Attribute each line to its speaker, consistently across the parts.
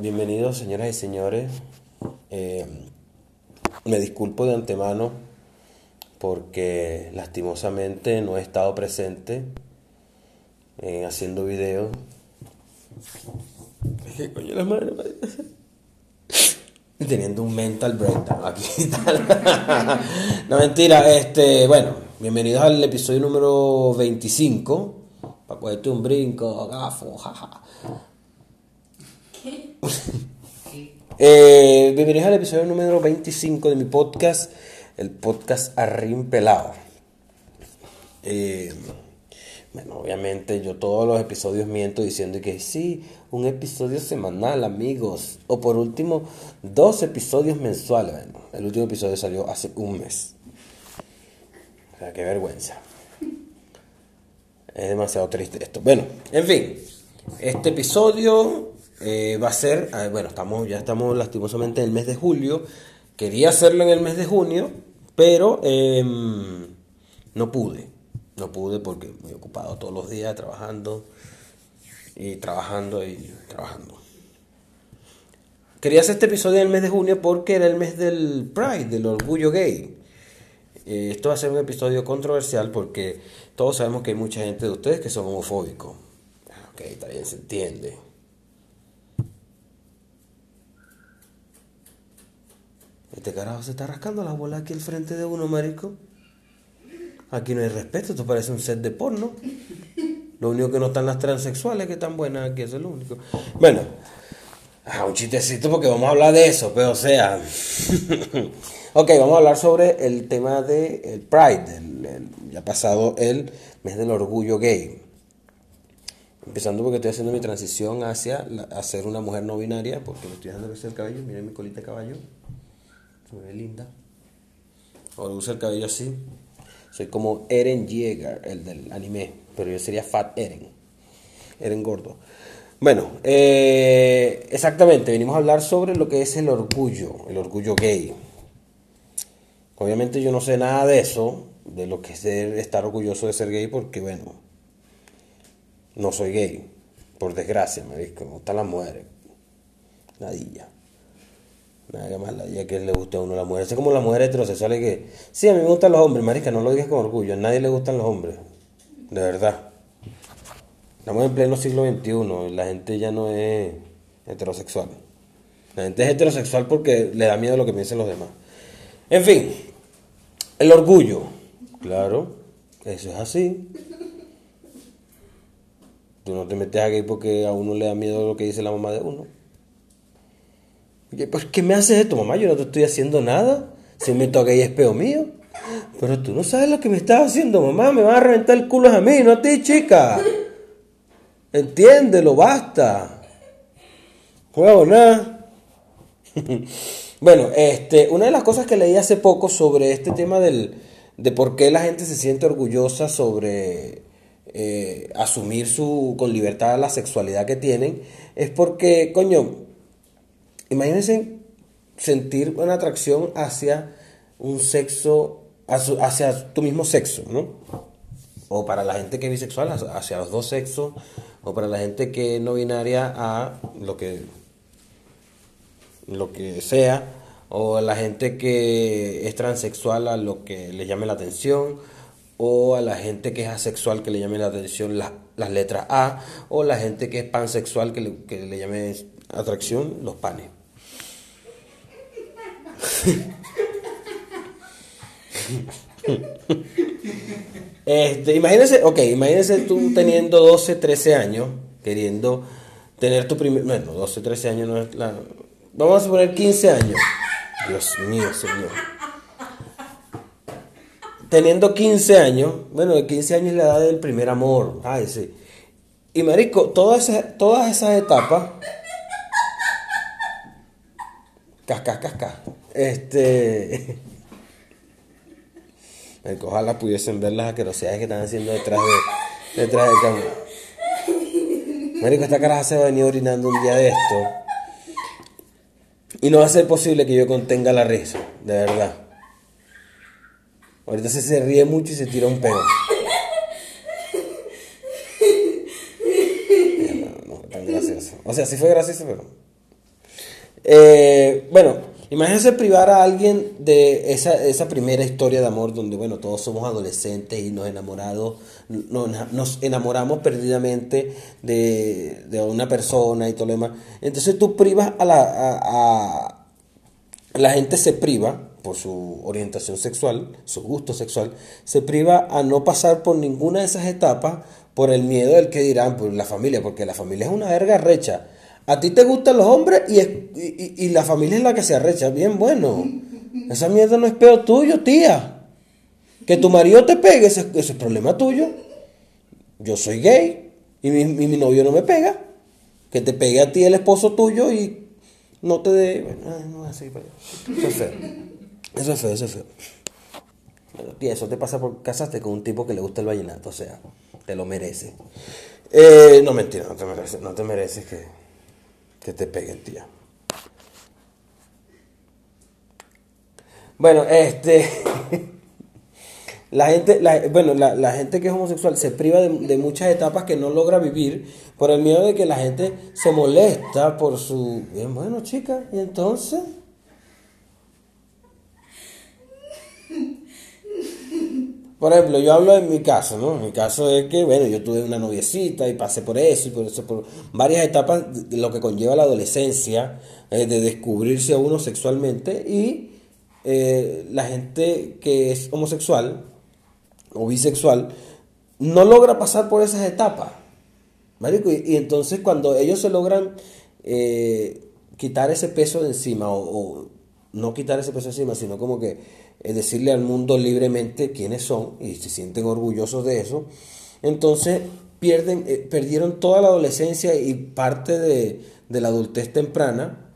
Speaker 1: Bienvenidos, señoras y señores. Eh, me disculpo de antemano porque lastimosamente no he estado presente eh, haciendo videos. ¿Qué coño la madre? Teniendo un mental breakdown aquí no mentira, este, bueno, bienvenidos al episodio número 25. Para cogerte un brinco, gafo, jaja. Eh, bienvenidos al episodio número 25 de mi podcast, el podcast Arrim Pelado. Eh, bueno, obviamente yo todos los episodios miento diciendo que sí, un episodio semanal, amigos. O por último, dos episodios mensuales. El último episodio salió hace un mes. O sea, qué vergüenza. Es demasiado triste esto. Bueno, en fin, este episodio eh, va a ser, ah, bueno, estamos, ya estamos lastimosamente en el mes de julio. Quería hacerlo en el mes de junio, pero em, no pude. No pude porque he ocupado todos los días trabajando y trabajando y trabajando. Quería hacer este episodio en el mes de junio porque era el mes del Pride, del orgullo gay. Eh, esto va a ser un episodio controversial porque todos sabemos que hay mucha gente de ustedes que son homofóbicos. Ok, está bien, se entiende. Este carajo se está rascando la bola aquí al frente de uno, marico. Aquí no hay respeto, esto parece un set de porno. Lo único que no están las transexuales que están buenas aquí, eso es lo único. Bueno, ah, un chistecito porque vamos a hablar de eso, pero o sea. ok, vamos a hablar sobre el tema del el Pride, el, ya pasado el mes del orgullo gay. Empezando porque estoy haciendo mi transición hacia ser una mujer no binaria, porque me estoy dejando crecer el cabello. Miren mi colita de caballo. Se ve linda. Ahora uso el cabello así. Soy como Eren Jäger, el del anime, pero yo sería Fat Eren. Eren gordo. Bueno, eh, exactamente, venimos a hablar sobre lo que es el orgullo, el orgullo gay. Obviamente yo no sé nada de eso, de lo que es estar orgulloso de ser gay, porque bueno, no soy gay, por desgracia, me dijo, me gustan las mujeres. Nadilla. Nada más ya que le guste a uno la mujer. Es como las mujeres heterosexuales que, sí, a mí me gustan los hombres, marica, no lo digas con orgullo, a nadie le gustan los hombres, de verdad. Estamos en pleno siglo XXI, la gente ya no es heterosexual. La gente es heterosexual porque le da miedo lo que piensen los demás. En fin, el orgullo, claro, eso es así. Tú no te metes aquí porque a uno le da miedo lo que dice la mamá de uno. ¿Por qué me haces esto, mamá? Yo no te estoy haciendo nada. Si me toca y es peo mío. Pero tú no sabes lo que me estás haciendo, mamá. Me vas a reventar el culo a mí, no a ti, chica. Entiéndelo, basta. Juego nada. bueno, este, una de las cosas que leí hace poco sobre este tema del, de por qué la gente se siente orgullosa sobre eh, asumir su, con libertad la sexualidad que tienen, es porque, coño, Imagínense sentir una atracción hacia un sexo, hacia tu mismo sexo, ¿no? O para la gente que es bisexual, hacia los dos sexos, o para la gente que es no binaria a lo que, lo que sea, o la gente que es transexual a lo que le llame la atención, o a la gente que es asexual que le llame la atención las letras A, o la gente que es pansexual que que le llame atracción los panes. Este, imagínense, ok, imagínense tú teniendo 12, 13 años, queriendo tener tu primer, bueno, 12, 13 años no es la, vamos a poner 15 años. Dios mío, Señor. Teniendo 15 años, bueno, de 15 años es la edad del primer amor, ay, sí. Y marico, todas esas, todas esas etapas, casca, casca, este. Ojalá pudiesen ver las asquerosidades que están haciendo detrás de detrás del cámara. Marico, esta caraja se va a venir orinando un día de esto. Y no va a ser posible que yo contenga la risa, de verdad. Ahorita se, se ríe mucho y se tira un pedo. No, no, tan gracioso. O sea, sí fue gracioso, pero Eh, bueno, imagínense privar a alguien de esa, esa primera historia de amor donde, bueno, todos somos adolescentes y nos enamoramos, nos, nos enamoramos perdidamente de, de, una persona y todo lo demás. Entonces tú privas a la... A, la gente se priva por su orientación sexual, su gusto sexual, se priva a no pasar por ninguna de esas etapas por el miedo del que dirán, por la familia, porque la familia es una verga recha. A ti te gustan los hombres y, y, la familia es la que se arrecha. Bien, bueno. Esa mierda no es peor tuyo, tía. Que tu marido te pegue, ese, es problema tuyo. Yo soy gay y mi, mi, novio no me pega. Que te pegue a ti el esposo tuyo y no te dé. No Eso es feo. Eso es feo, eso es feo. tía, eso te pasa por casarte con un tipo que le gusta el vallenato, o sea te lo mereces. Eh, no, mentira, no te mereces, no te mereces que, que te peguen, tía. Bueno, este. La gente, bueno, la, gente que es homosexual se priva de, de, muchas etapas que no logra vivir por el miedo de que la gente se molesta por su... Bien, bueno, chica, y entonces... Por ejemplo, yo hablo de mi caso, ¿no? Mi caso es que, bueno, yo tuve una noviecita y pasé por eso y por eso, por varias etapas de lo que conlleva la adolescencia, eh, de descubrirse a uno sexualmente y eh, la gente que es homosexual o bisexual no logra pasar por esas etapas. Marico, y, entonces cuando ellos se logran eh, quitar ese peso de encima o, o no quitar ese peso de encima, sino como que es decirle al mundo libremente quiénes son y se sienten orgullosos de eso, entonces pierden, eh, perdieron toda la adolescencia y parte de, la adultez temprana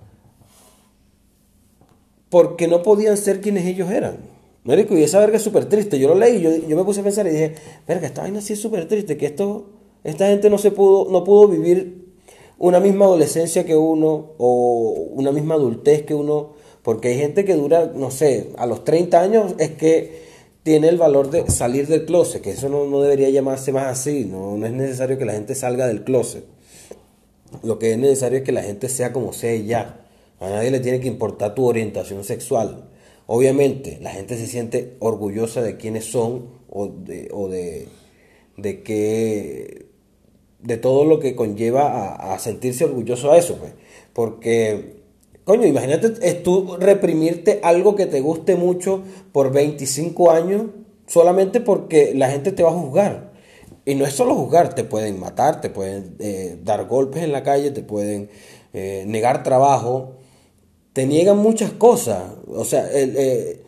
Speaker 1: porque no podían ser quienes ellos eran. Marico, y esa verga es súper triste. Yo lo leí, yo, yo me puse a pensar y dije, verga, esta vaina sí es súper triste, que esto, esta gente no se pudo, no pudo vivir una misma adolescencia que uno, o una misma adultez que uno, porque hay gente que dura, no sé, a los 30 años es que tiene el valor de salir del closet, que eso no, debería llamarse más así, no, no, es necesario que la gente salga del closet. Lo que es necesario es que la gente sea como sea ya. A nadie le tiene que importar tu orientación sexual. Obviamente, la gente se siente orgullosa de quiénes son o de, o de, de que de todo lo que conlleva a, a sentirse orgulloso a eso, pues. Porque Coño, imagínate es tú reprimirte algo que te guste mucho por 25 años solamente porque la gente te va a juzgar. Y no es solo juzgar, te pueden matar, te pueden eh, dar golpes en la calle, te pueden eh, negar trabajo, te niegan muchas cosas. O sea, el, eh,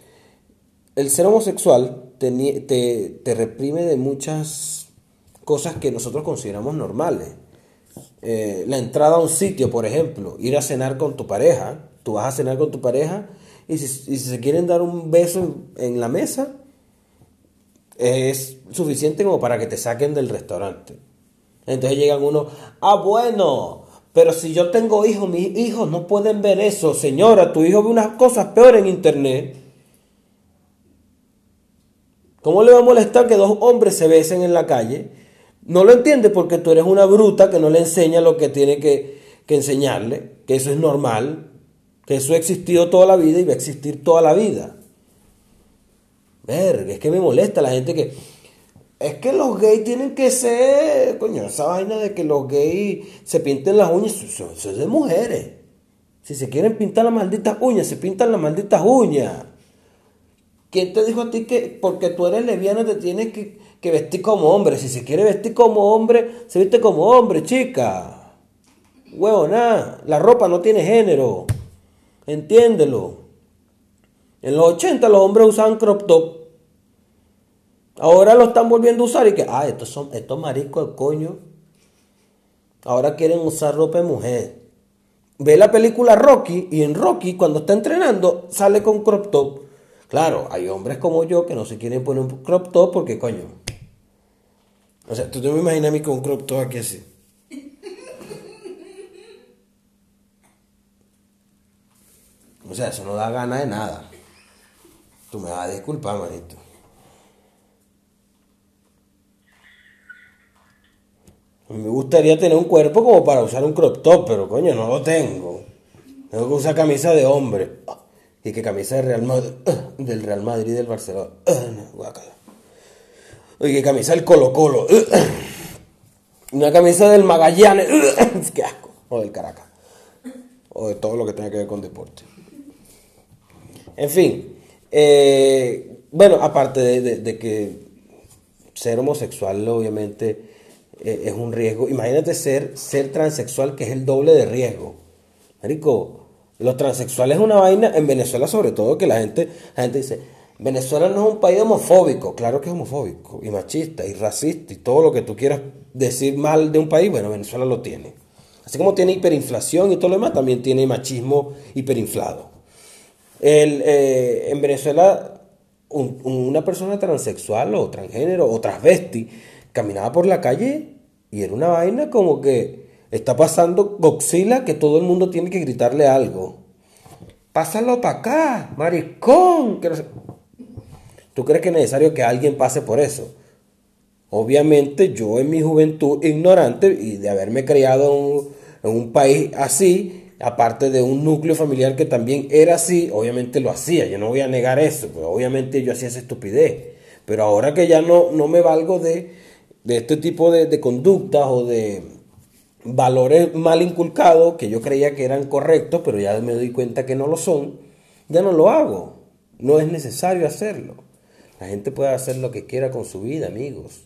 Speaker 1: el ser homosexual te, te, te reprime de muchas cosas que nosotros consideramos normales. Eh, la entrada a un sitio, por ejemplo, ir a cenar con tu pareja, tú vas a cenar con tu pareja y si, se quieren dar un beso en, la mesa, es suficiente como para que te saquen del restaurante. Entonces llegan uno, ah, bueno, pero si yo tengo hijos, mis hijos no pueden ver eso. Señora, tu hijo ve unas cosas peores en internet. ¿Cómo le va a molestar que dos hombres se besen en la calle? No lo entiende porque tú eres una bruta que no le enseña lo que tiene que, enseñarle, que eso es normal, que eso ha existido toda la vida y va a existir toda la vida. Verga, es que me molesta la gente que... Es que los gays tienen que ser... Coño, esa vaina de que los gays se pinten las uñas, eso, es de mujeres. Si se quieren pintar las malditas uñas, se pintan las malditas uñas. ¿Quién te dijo a ti que porque tú eres lesbiana te tienes que que vestir como hombre. Si se quiere vestir como hombre, se viste como hombre, chica. Huevo, nada. La ropa no tiene género. Entiéndelo. En los 80 los hombres usaban crop top. Ahora lo están volviendo a usar y que, ah, estos son estos mariscos de coño. Ahora quieren usar ropa de mujer. Ve la película Rocky y en Rocky cuando está entrenando sale con crop top. Claro, hay hombres como yo que no se quieren poner un crop top porque coño, o sea, tú te me imaginas a mí con un crop top aquí así. O sea, eso no da gana de nada. Tú me vas a disculpar, manito. Me gustaría tener un cuerpo como para usar un crop top, pero coño, no lo tengo. Tengo que usar camisa de hombre. Y que camisa del Real Madrid y del Barcelona. Y que camisa del Colo Colo. Una camisa del Magallanes. Qué asco. O del Caracas. O de todo lo que tenga que ver con deporte. En fin. Eh, bueno, aparte de, que ser homosexual obviamente eh, es un riesgo. Imagínate ser, ser transexual que es el doble de riesgo. Marico, los transexuales es una vaina en Venezuela sobre todo que la gente, la gente dice, Venezuela no es un país homofóbico, claro que es homofóbico y machista y racista y todo lo que tú quieras decir mal de un país, bueno, Venezuela lo tiene. Así como tiene hiperinflación y todo lo demás, también tiene machismo hiperinflado. Eh, en Venezuela, una persona transexual o transgénero o transvesti caminaba por la calle y era una vaina como que está pasando Godzilla que todo el mundo tiene que gritarle algo. Pásalo para acá, maricón. ¿Tú crees que es necesario que alguien pase por eso? Obviamente yo en mi juventud ignorante y de haberme criado en un, país así, aparte de un núcleo familiar que también era así, obviamente lo hacía, yo no voy a negar eso, pues obviamente yo hacía esa estupidez. Pero ahora que ya no, no me valgo de, este tipo de, de conductas o de valores mal inculcados que yo creía que eran correctos, pero ya me doy cuenta que no lo son, ya no lo hago. No es necesario hacerlo. La gente puede hacer lo que quiera con su vida, amigos.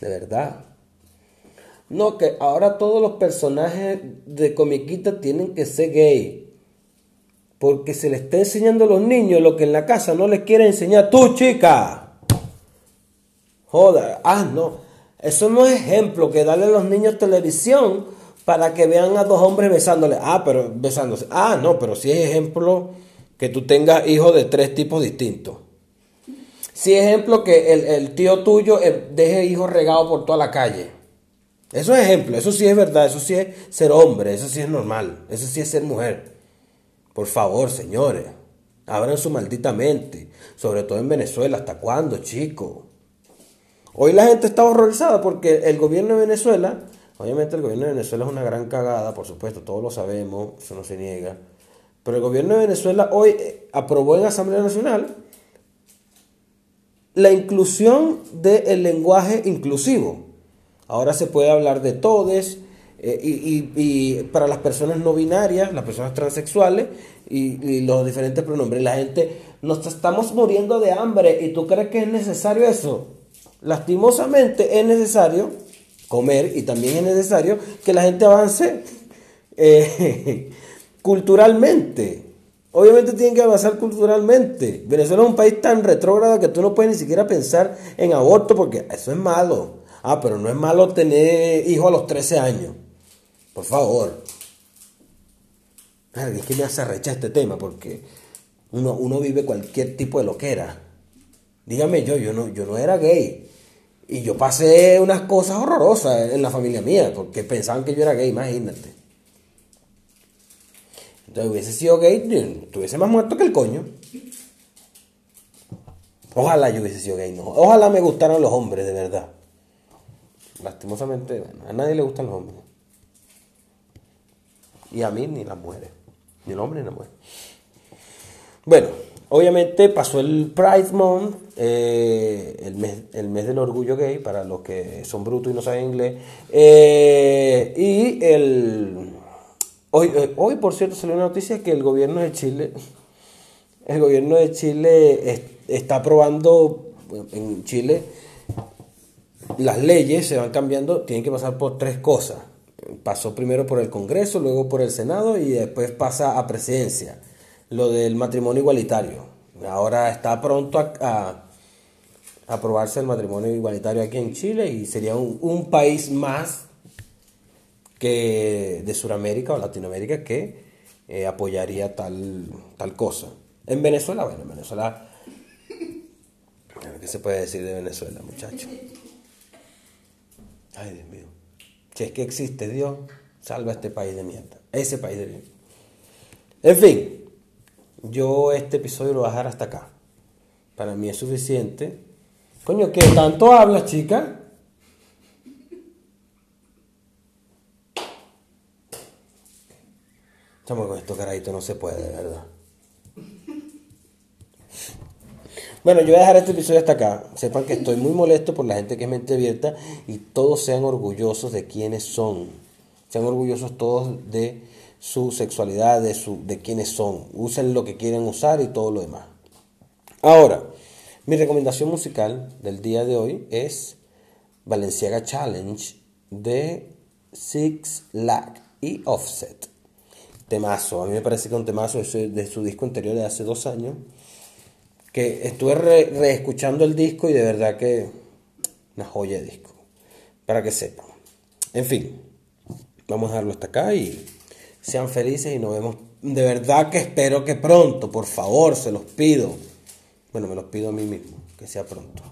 Speaker 1: De verdad. No, que ahora todos los personajes de comiquita tienen que ser gay. Porque se le está enseñando a los niños lo que en la casa no les quiere enseñar tú, chica. Joder, ah, no. Eso no es ejemplo que darle a los niños televisión para que vean a dos hombres besándole. Ah, pero besándose. Ah, no, pero si es ejemplo que tú tengas hijos de tres tipos distintos. Si ejemplo que el, tío tuyo eh, deje hijos regados por toda la calle. Eso es ejemplo, eso sí es verdad, eso sí es ser hombre, eso sí es normal, eso sí es ser mujer. Por favor, señores, abran su maldita mente, sobre todo en Venezuela. ¿Hasta cuándo, chico? Hoy la gente está horrorizada porque el gobierno de Venezuela, obviamente el gobierno de Venezuela es una gran cagada, por supuesto, todos lo sabemos, eso no se niega. Pero el gobierno de Venezuela hoy eh, aprobó en Asamblea Nacional la inclusión del lenguaje inclusivo. Ahora se puede hablar de todes eh, y, para las personas no binarias, las personas transexuales y, los diferentes pronombres. La gente, nos estamos muriendo de hambre y tú crees que es necesario eso. Lastimosamente es necesario comer y también es necesario que la gente avance eh, culturalmente. Obviamente tienen que avanzar culturalmente. Venezuela es un país tan retrógrado que tú no puedes ni siquiera pensar en aborto porque eso es malo. Ah, pero no es malo tener hijos a los 13 años. Por favor. Es que me hace rechazar este tema porque uno, uno vive cualquier tipo de loquera. Dígame yo, yo no, yo no era gay. Y yo pasé unas cosas horrorosas en la familia mía porque pensaban que yo era gay, imagínate. Entonces hubiese sido gay, tuviese más muerto que el coño. Ojalá yo hubiese sido gay, no. Ojalá me gustaran los hombres, de verdad. Lastimosamente, a nadie le gustan los hombres. Y a mí ni las mujeres. Ni el hombre ni la mujer. Bueno, obviamente pasó el Pride Month, eh, el, mes, el mes del orgullo gay, para los que son brutos y no saben inglés. Eh, y el Hoy, eh, hoy, por cierto, salió una noticia que el gobierno de Chile, el gobierno de Chile está aprobando en Chile las leyes se van cambiando, tienen que pasar por tres cosas. Pasó primero por el Congreso, luego por el Senado y después pasa a presidencia. Lo del matrimonio igualitario. Ahora está pronto a, aprobarse el matrimonio igualitario aquí en Chile y sería un, un país más que de Sudamérica o Latinoamérica que eh, apoyaría tal, tal cosa. En Venezuela, bueno, en Venezuela, ¿qué se puede decir de Venezuela, muchachos? Ay, Dios mío. Si es que existe Dios, salva a este país de mierda. Ese país de mierda. En fin, yo este episodio lo voy a dejar hasta acá. Para mí es suficiente. Coño, ¿qué tanto hablas, chica? Estamos con esto caradito, no se puede, de verdad. Bueno, yo voy a dejar este episodio hasta acá. Sepan que estoy muy molesto por la gente que es mente abierta y todos sean orgullosos de quiénes son. Sean orgullosos todos de su sexualidad, de, su, de quiénes son. Usen lo que quieren usar y todo lo demás. Ahora, mi recomendación musical del día de hoy es Valenciaga Challenge de Six Lack y Offset. Temazo, a mí me parece que un temazo de su disco anterior de hace dos años que estuve reescuchando el disco y de verdad que una joya de disco, para que sepan. En fin, vamos a dejarlo hasta acá y sean felices y nos vemos. De verdad que espero que pronto, por favor, se los pido. Bueno, me los pido a mí mismo, que sea pronto.